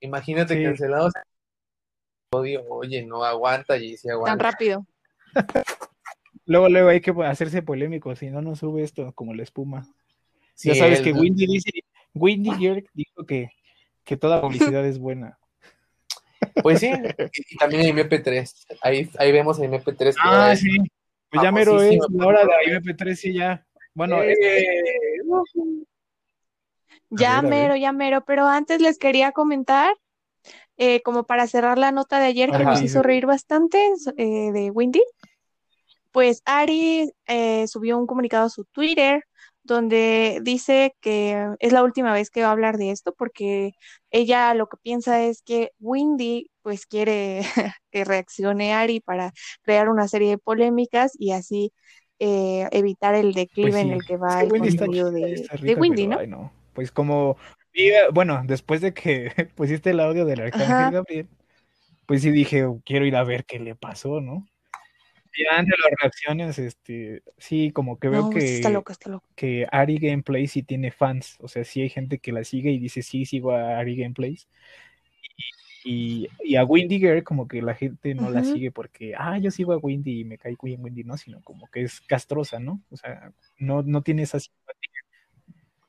Imagínate Sí. cancelados. Odio, oye, no aguanta, y si Tan aguanta. rápido. Luego, luego hay que hacerse polémico, si no, no sube esto como la espuma. Sí, ya sabes el- que Windy dice, Windy Girk dijo que, que toda publicidad es buena. Pues sí, y, también en MP3. Ahí, ahí vemos en MP3 que Ah, sí. Pues ya mero es la hora de la MP3, sí, ya. Bueno, Eh, este, Ya ver, a ver. mero, ya mero, pero antes les quería comentar, eh, como para cerrar la nota de ayer que nos ¿qué hizo reír bastante eh, de Windy, pues Ari eh, subió un comunicado a su Twitter donde dice que es la última vez que va a hablar de esto porque ella lo que piensa es que Windy pues quiere que reaccione Ari para crear una serie de polémicas y así eh, evitar el declive pues en sí. el que Es va que el Windy contenido de, Windy, pero, ¿no? ay, no. Pues como, bueno, después de que pusiste el audio del Arcángel. Gabriel, pues sí dije, quiero ir a ver qué le pasó, ¿no? Y ante las reacciones, este, sí, como que veo No, pues, está que, loca, está loca. que Ari Gameplays sí tiene fans, o sea, sí hay gente que la sigue y dice, sí, sigo a Ari Gameplays. Y, y a Windy Girl como que la gente no la sigue porque, ah, yo sigo a Windy y me cae bien Windy, no, sino como que es castrosa, ¿no? O sea, no, no tiene esa simpatía.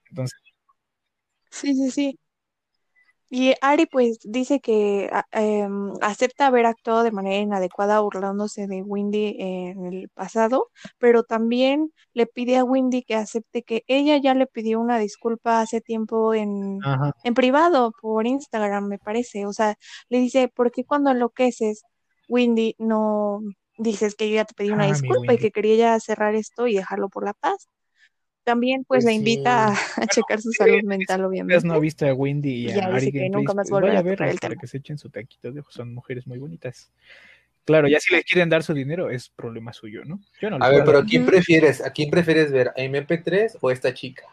Entonces, Sí, sí, sí. Y Ari pues dice que a- em, acepta haber actuado de manera inadecuada burlándose de Windy en el pasado, pero también le pide a Windy que acepte que ella ya le pidió una disculpa hace tiempo en, ajá, en privado por Instagram, me parece. O sea, le dice, ¿por qué cuando enloqueces, Windy, no dices que yo ya te pedí una Ah, disculpa y que quería ya cerrar esto y dejarlo por la paz? También pues Pues la invita a, sí. a checar su salud mental, obviamente. no ha visto a Windy y Y a Ari que nunca más pues volverá vaya a verlas el para tema. que se echen su taquito de ojo, son mujeres muy bonitas. Claro, ya si les quieren dar su dinero es problema suyo, ¿no? Yo no A voy ver, pero. ¿a quién prefieres? ¿A quién prefieres ver? ¿A MP3 o esta chica?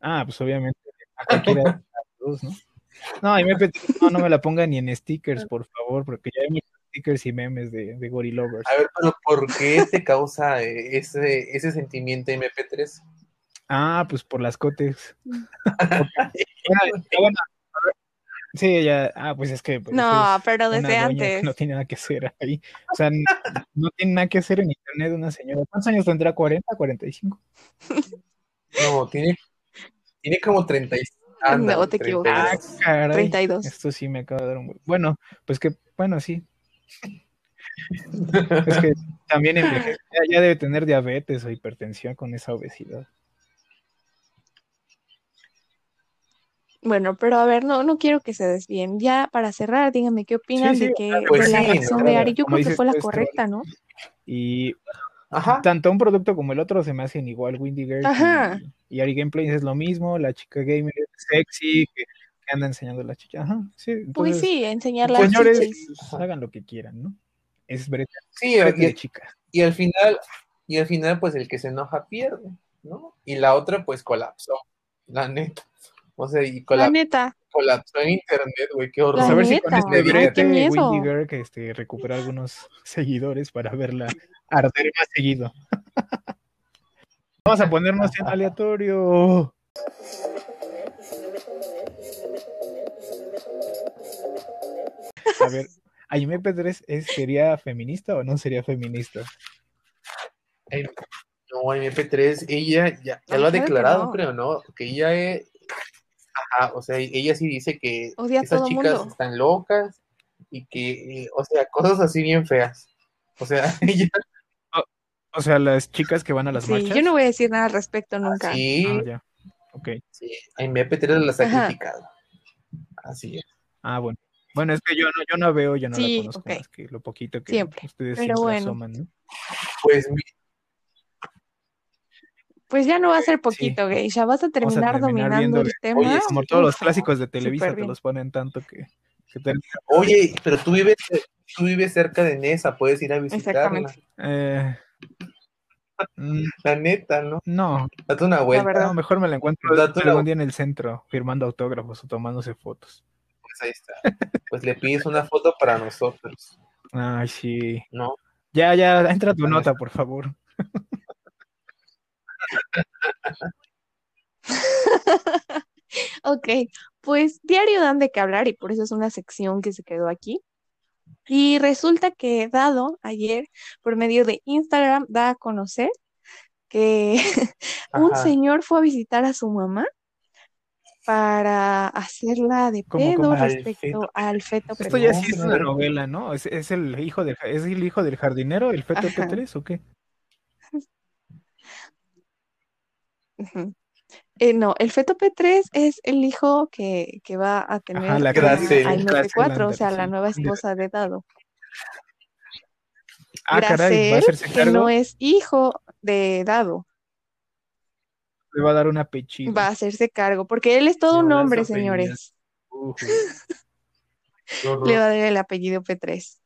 Ah, pues obviamente a cualquiera de dos, ¿no? No, MP3 no, no me la pongan ni en stickers, por favor, porque ya hay muchos stickers y memes de, de Gorilovers. A ver, pero ¿por qué te causa eh, ese, ese sentimiento MP3? Ah, pues por las cotes. Ver, sí, ya, ah, pues es que pues, No, es pero desde antes. no tiene nada que hacer ahí. O sea, no tiene nada que hacer en internet una señora. ¿Cuántos años tendrá? ¿40, 45? No, tiene, tiene como 30. y- anda, No, te 32. Ah, equivocas. caray. 32. Esto sí me acaba de dar un... buen- Bueno, pues que, bueno, sí. Es que también envejece. Ya, ya debe tener diabetes o hipertensión con esa obesidad. Bueno, pero a ver, no, no quiero que se desvíen. Ya para cerrar, díganme qué opinan sí, de que pues de la sí, reacción ¿no? de Ari. Yo que fue la tú, es correcta, ¿no? Y Ajá. tanto un producto como el otro se me hacen igual. Windy Girl Ajá. y, y Ari Gameplays es lo mismo. La chica gamer es sexy, que, que anda enseñando la chicha. Ajá, sí. Pues Entonces, sí, enseñar las señores, chichis. pues, hagan lo que quieran, ¿no? Es brete, Sí, brete de y, chicas. y al final, y al final, pues el que se enoja pierde, ¿no? Y la otra, pues colapsó, la neta. O sea, y La colapsó, neta. colapsó en internet, güey, qué La Pues a horror. ver si con este ay, brete qué miedo. Windy Girl que este, recupera algunos seguidores para verla arder más seguido. Vamos a ponernos en aleatorio. A ver, ¿Aime P3 es, sería feminista o no sería feminista? No, en MP3, ella ya, ya lo ha declarado, no. creo, ¿no? Que ella es. Ajá, o sea, ella sí dice que Odia esas chicas mundo. están locas y que, eh, o sea, cosas así bien feas. O sea, ella O sea, las chicas que van a las Sí, marchas. yo no voy a decir nada al respecto nunca. sí, Ah, ya. Ok. sí, en MP3 las ha Ajá. criticado. Así es. Ah, bueno. Bueno, es que yo no, yo no veo, yo no Sí, la conozco ok. más que lo poquito que Siempre, ustedes pero siempre bueno. asoman, ¿no? Pues mi- Pues ya no va a ser poquito, Geisha. Vas a terminar dominando el tema. Oye, Como todos los clásicos de Televisa te los ponen tanto que, que te- oye, pero tú vives, tú vives cerca de Nesa, puedes ir a visitarla. Exactamente. Eh, mm, La neta, ¿no? no, Date una vuelta. no, mejor me la encuentro Date una- algún día en el centro firmando autógrafos o tomándose fotos. pues ahí está. Pues le pides una foto para nosotros, Ay, sí. ¿no? Ya, ya, entra tu nota, por favor. Ok, pues diario dan de qué hablar y por eso es una sección que se quedó aquí. Y resulta que Dado ayer, por medio de Instagram, da a conocer que un Ajá. señor fue a visitar a su mamá para hacerla de ¿Cómo, pedo respecto feto al feto Esto ya precoz. sí es una novela, ¿no? ¿Es, es el hijo del, es el hijo del jardinero, el feto Ajá. P3 o qué? Eh, no, el feto P3 es el hijo que, que va a tener Ajá, la a- Graciela. a Graciela MP4, o sea, la nueva esposa de Dado. Ah, caray, ¿va a hacerse que cargo? no es hijo de Dado, Le va a dar un apellido. va a hacerse cargo, porque él es todo un hombre, señores. Le va a dar el apellido P3.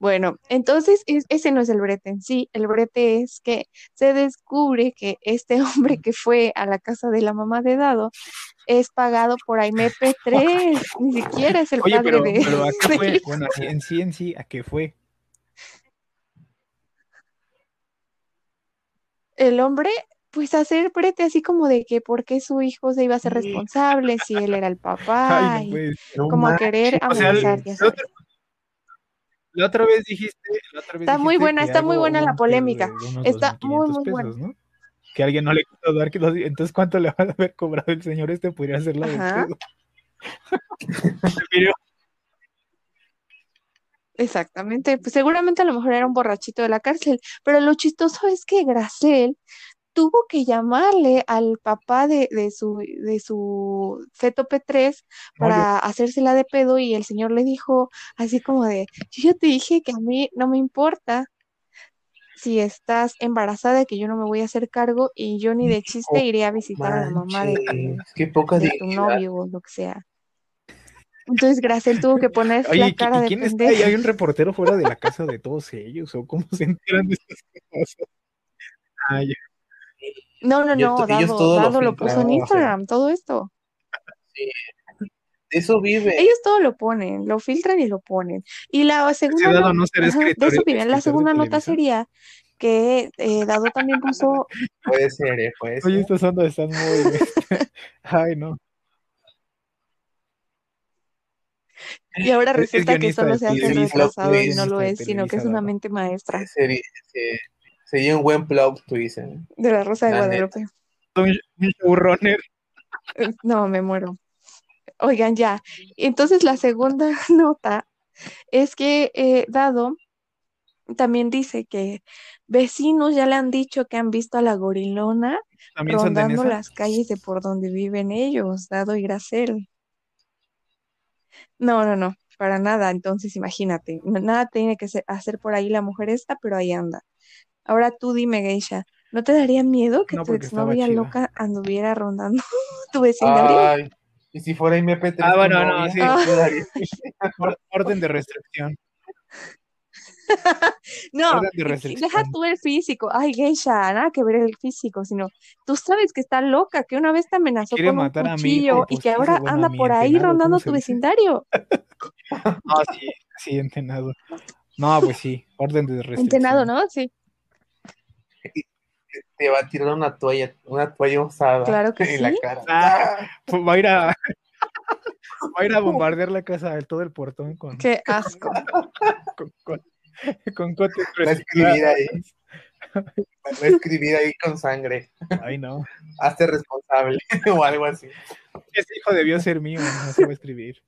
Bueno, entonces es- ese no es el brete en sí. El brete es que se descubre que este hombre que fue a la casa de la mamá de Dado es pagado por Aimee P3. Ni siquiera es el Oye, padre pero, de, pero ¿a qué fue? Bueno, en sí, en sí, ¿a qué fue? El hombre, pues hacer brete así como de que por qué su hijo se iba a ser responsable si él era el papá Ay, no y como a querer O sea, amenazar, el- la otra, vez dijiste, la otra vez Está muy buena, está muy buena la polémica. Está muy, 2.500 muy buena. ¿no? Que alguien no le quiso dar, que dos- entonces ¿cuánto le va a haber cobrado el señor este? Podría hacerla de Exactamente, pues seguramente a lo mejor era un borrachito de la cárcel, pero lo chistoso es que Gracel tuvo que llamarle al papá de, de su, de su feto P3 No, yo- para hacérsela de pedo y el señor le dijo así como de, yo ya te dije que a mí no me importa si estás embarazada, que yo no me voy a hacer cargo y yo ni de chiste iré a visitar a la mamá de qué poca de tu novio o lo que sea. Entonces Gracel tuvo que poner Oye, la ¿y qui- cara y de quién está ahí? ¿Hay un reportero fuera de la casa de todos ellos? ¿O cómo se enteran de estas cosas? Ah, ya. No, no, no, ellos Dado, lo Dado lo puso en Instagram, todo esto. De eso vive. Ellos todo lo ponen, lo filtran y lo ponen. Y la segunda Ese dado no- no será ajá, de eso viven. La segunda nota sería que eh, Dado también puso, Puede ser, eh, puede ser. Oye, estas ondas están muy... Ay, no. y ahora Es- es resulta que solo se hace retrasado y no lo es, sino que es una mente maestra Sería, se- sería un buen plot twist. ¿eh? de la Rosa de La. Guadalupe. Un, un showrunner. Eh, No, me muero. Oigan, ya. Entonces la segunda nota es que eh, Dado también dice que vecinos ya le han dicho que han visto a la gorilona rondando las calles de por donde viven ellos, Dado y Gracel. No, no, no, para nada. Entonces imagínate, nada tiene que hacer por ahí la mujer esta, pero ahí anda. Ahora tú dime, Geisha, ¿no te daría miedo que No, tu exnovia loca anduviera rondando tu vecindario? Ay, y si fuera MP3 Ah, bueno, no, sí. Ah. Orden de restricción. No, de restricción. deja tú el físico. Ay, Geisha, nada que ver el físico, sino tú sabes que está loca, que una vez te amenazó Quiere con un matar a mi cuchillo y pues, que ahora anda por ahí entenado, rondando ¿cómo se tu vecindario. No, sí, sí, entenado. No, pues sí, orden de restricción. Entenado, ¿no? Sí, Te va a tirar una toalla, una toalla usada Claro que en la sí. cara. Ah, pues va a ir a... Va a ir a bombardear la casa de todo el portón con, qué asco. con, con, con cotes Va a escribir ahí. Va a escribir ahí con sangre. Ay, no. Hazte responsable o algo así. Ese hijo debió ser mío, no se va a escribir.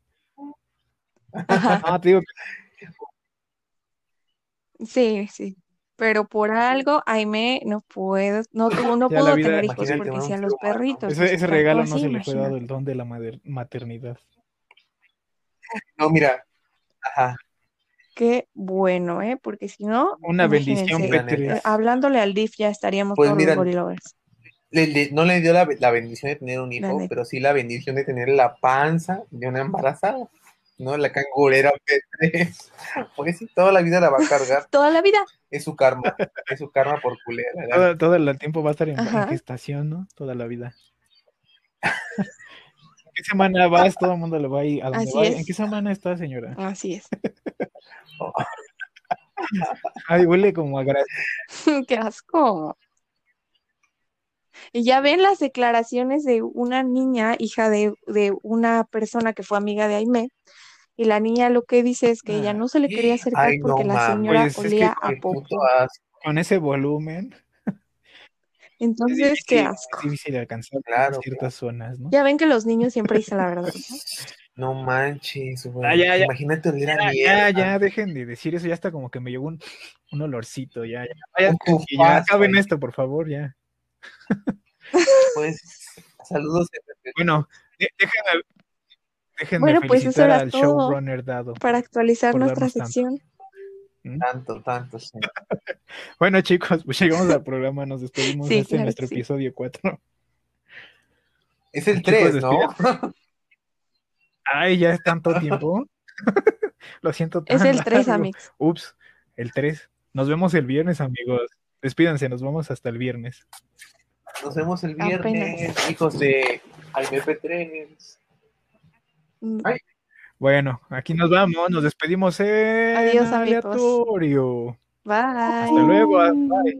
Ajá. No, te digo que Sí, sí. Pero por algo, Aime no puedo, no tuvo, no Ya vida- tener hijos porque ser los perritos. ese, pues, ese regalo no así, se le fue dado el don de la maternidad. No, mira. Ajá. Qué bueno, ¿eh? Porque si no, Una bendición. P3. eh, hablándole al DIF ya estaríamos Pues todos mira, los. Le- le- no le dio la, la bendición de tener un hijo, pero sí la bendición de tener la panza de una embarazada. ¿No? La cangurera P3. Pues sí, toda la vida la va a cargar. Toda la vida. Es su karma. Es su karma por culera. Todo, todo el tiempo va a estar en, en Ajá. gestación, ¿no? Toda la vida. qué semana vas? Todo el mundo le va a ir a donde Así vaya. es. ¿En qué semana está, señora? Así es. Ay, huele como a gra- Qué asco. Y ya ven las declaraciones de una niña, hija de, de una persona que fue amiga de Aimé, y la niña lo que dice es que ella no se le quería acercar Ay, no porque la señora pues, es que olía a popo. con ese volumen. Es Entonces, qué asco. es difícil alcanzar Claro, ciertas zonas, ¿no? Ya ven que los niños siempre dicen la verdad. ¿no? no manches, güey. Ah, ya, ya. Imagínate oler a Ya, mierda. ya, ya, dejen de decir eso, ya está como que me llegó un, un olorcito, ya, ya. Vaya, Un y ya acaben esto, por favor, ya. Pues, saludos. Bueno, de- déjenme, déjenme Bueno, pues eso felicitar era al todo showrunner dado. Para actualizar nuestra sección. Tanto, tanto, sí. Bueno, chicos, pues llegamos al programa, nos despedimos. Sí, este es claro nuestro sí. episodio 4. Es el Chicos, 3, ¿no? Ay, ya es tanto tiempo. Lo siento Es tan el 3, largo. amigos. Ups, el 3. Nos vemos el viernes, amigos. Despídanse, nos vamos hasta el viernes. Nos vemos el Apenas. viernes, hijos de MP3. Mm, Ay. Bueno, aquí nos vamos, nos despedimos en Adiós, amigos. aleatorio. Bye. Hasta luego. Bye.